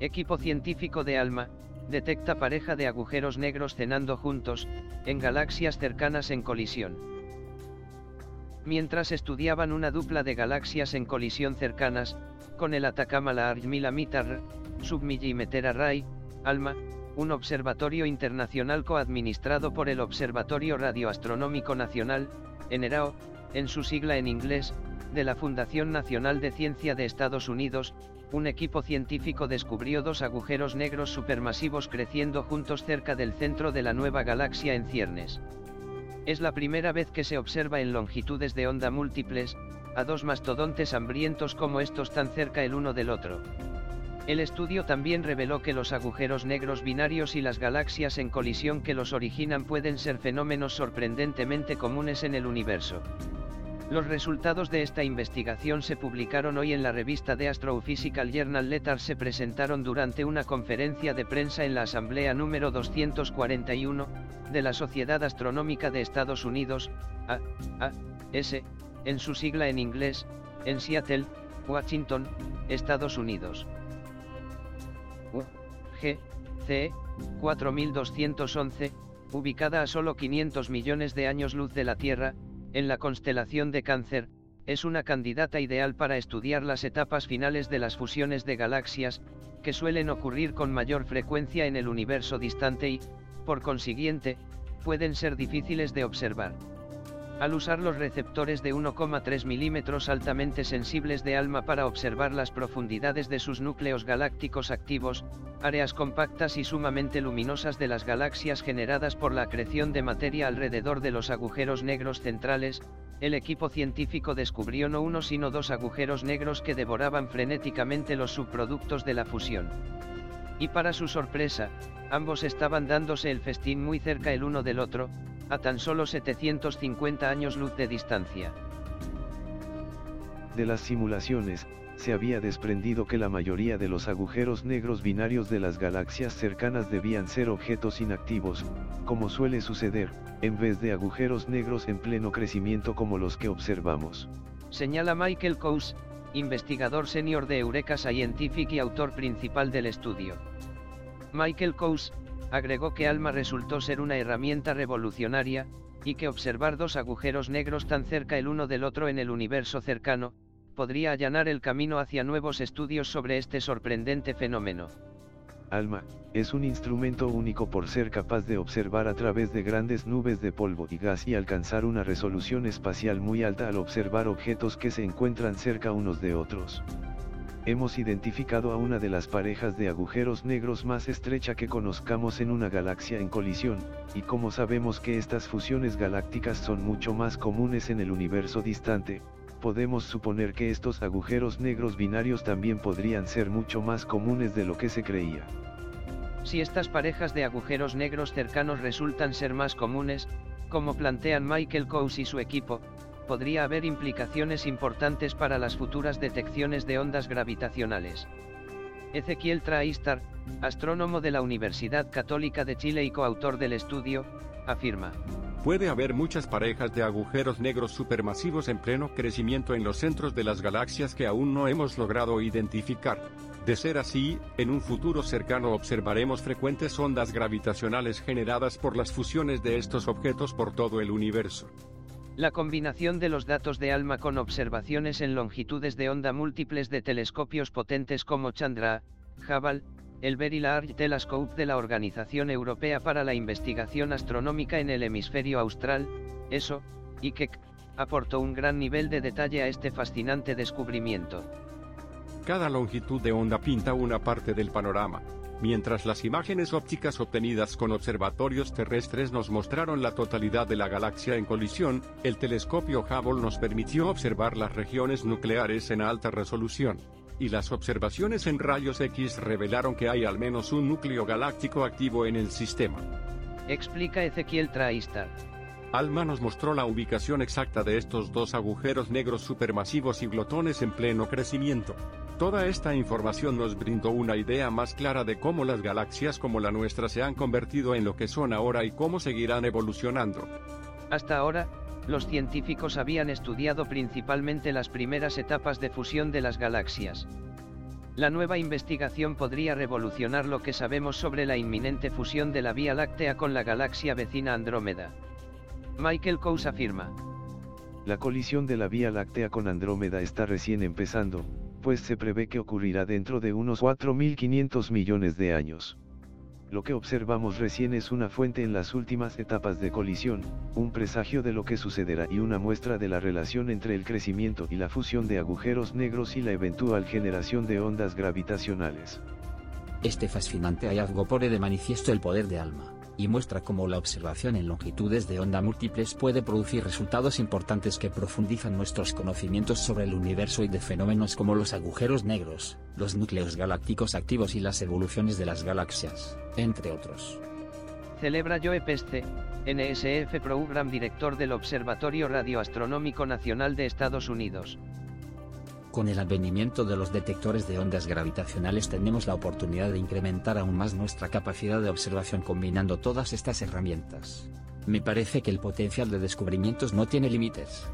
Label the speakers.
Speaker 1: equipo científico de ALMA, detecta pareja de agujeros negros cenando juntos, en galaxias cercanas en colisión. Mientras estudiaban una dupla de galaxias en colisión cercanas, con el Atacama Large Millimeter Submillimeter Array, ALMA, un observatorio internacional coadministrado por el Observatorio Radioastronómico Nacional, ENERAO, en su sigla en inglés, de la Fundación Nacional de Ciencia de Estados Unidos, un equipo científico descubrió dos agujeros negros supermasivos creciendo juntos cerca del centro de la nueva galaxia en ciernes. Es la primera vez que se observa en longitudes de onda múltiples, a dos mastodontes hambrientos como estos tan cerca el uno del otro. El estudio también reveló que los agujeros negros binarios y las galaxias en colisión que los originan pueden ser fenómenos sorprendentemente comunes en el universo. Los resultados de esta investigación se publicaron hoy en la revista de Astrophysical Journal Letters se presentaron durante una conferencia de prensa en la Asamblea número 241, de la Sociedad Astronómica de Estados Unidos, A.A.S., en su sigla en inglés, en Seattle, Washington, Estados Unidos. G, C, 4211, ubicada a solo 500 millones de años luz de la Tierra, en la constelación de Cáncer, es una candidata ideal para estudiar las etapas finales de las fusiones de galaxias, que suelen ocurrir con mayor frecuencia en el universo distante y, por consiguiente, pueden ser difíciles de observar. Al usar los receptores de 1,3 milímetros altamente sensibles de ALMA para observar las profundidades de sus núcleos galácticos activos, áreas compactas y sumamente luminosas de las galaxias generadas por la acreción de materia alrededor de los agujeros negros centrales, el equipo científico descubrió no uno sino dos agujeros negros que devoraban frenéticamente los subproductos de la fusión. Y para su sorpresa, ambos estaban dándose el festín muy cerca el uno del otro, a tan solo 750 años luz de distancia.
Speaker 2: De las simulaciones, se había desprendido que la mayoría de los agujeros negros binarios de las galaxias cercanas debían ser objetos inactivos, como suele suceder, en vez de agujeros negros en pleno crecimiento como los que observamos.
Speaker 1: Señala Michael Coase, investigador senior de Eureka Scientific y autor principal del estudio. Michael Coase, agregó que ALMA resultó ser una herramienta revolucionaria, y que observar dos agujeros negros tan cerca el uno del otro en el universo cercano, podría allanar el camino hacia nuevos estudios sobre este sorprendente fenómeno.
Speaker 2: ALMA, es un instrumento único por ser capaz de observar a través de grandes nubes de polvo y gas y alcanzar una resolución espacial muy alta al observar objetos que se encuentran cerca unos de otros hemos identificado a una de las parejas de agujeros negros más estrecha que conozcamos en una galaxia en colisión, y como sabemos que estas fusiones galácticas son mucho más comunes en el universo distante, podemos suponer que estos agujeros negros binarios también podrían ser mucho más comunes de lo que se creía.
Speaker 1: Si estas parejas de agujeros negros cercanos resultan ser más comunes, como plantean Michael Coase y su equipo, podría haber implicaciones importantes para las futuras detecciones de ondas gravitacionales. Ezequiel Traistar, astrónomo de la Universidad Católica de Chile y coautor del estudio, afirma.
Speaker 3: Puede haber muchas parejas de agujeros negros supermasivos en pleno crecimiento en los centros de las galaxias que aún no hemos logrado identificar. De ser así, en un futuro cercano observaremos frecuentes ondas gravitacionales generadas por las fusiones de estos objetos por todo el universo.
Speaker 1: La combinación de los datos de ALMA con observaciones en longitudes de onda múltiples de telescopios potentes como Chandra, Hubble, el Very Large Telescope de la Organización Europea para la Investigación Astronómica en el Hemisferio Austral, ESO, y Keck, aportó un gran nivel de detalle a este fascinante descubrimiento.
Speaker 3: Cada longitud de onda pinta una parte del panorama. Mientras las imágenes ópticas obtenidas con observatorios terrestres nos mostraron la totalidad de la galaxia en colisión, el telescopio Hubble nos permitió observar las regiones nucleares en alta resolución. Y las observaciones en rayos X revelaron que hay al menos un núcleo galáctico activo en el sistema.
Speaker 1: Explica Ezequiel Traistar.
Speaker 3: ALMA nos mostró la ubicación exacta de estos dos agujeros negros supermasivos y glotones en pleno crecimiento. Toda esta información nos brindó una idea más clara de cómo las galaxias como la nuestra se han convertido en lo que son ahora y cómo seguirán evolucionando.
Speaker 1: Hasta ahora, los científicos habían estudiado principalmente las primeras etapas de fusión de las galaxias. La nueva investigación podría revolucionar lo que sabemos sobre la inminente fusión de la Vía Láctea con la galaxia vecina Andrómeda. Michael Coase afirma.
Speaker 2: La colisión de la Vía Láctea con Andrómeda está recién empezando, pues se prevé que ocurrirá dentro de unos 4.500 millones de años. Lo que observamos recién es una fuente en las últimas etapas de colisión, un presagio de lo que sucederá y una muestra de la relación entre el crecimiento y la fusión de agujeros negros y la eventual generación de ondas gravitacionales.
Speaker 4: Este fascinante hallazgo pone de manifiesto el poder de alma y muestra cómo la observación en longitudes de onda múltiples puede producir resultados importantes que profundizan nuestros conocimientos sobre el universo y de fenómenos como los agujeros negros, los núcleos galácticos activos y las evoluciones de las galaxias, entre otros.
Speaker 1: Celebra Joe Peste, NSF Program Director del Observatorio Radioastronómico Nacional de Estados Unidos.
Speaker 4: Con el advenimiento de los detectores de ondas gravitacionales tenemos la oportunidad de incrementar aún más nuestra capacidad de observación combinando todas estas herramientas. Me parece que el potencial de descubrimientos no tiene límites.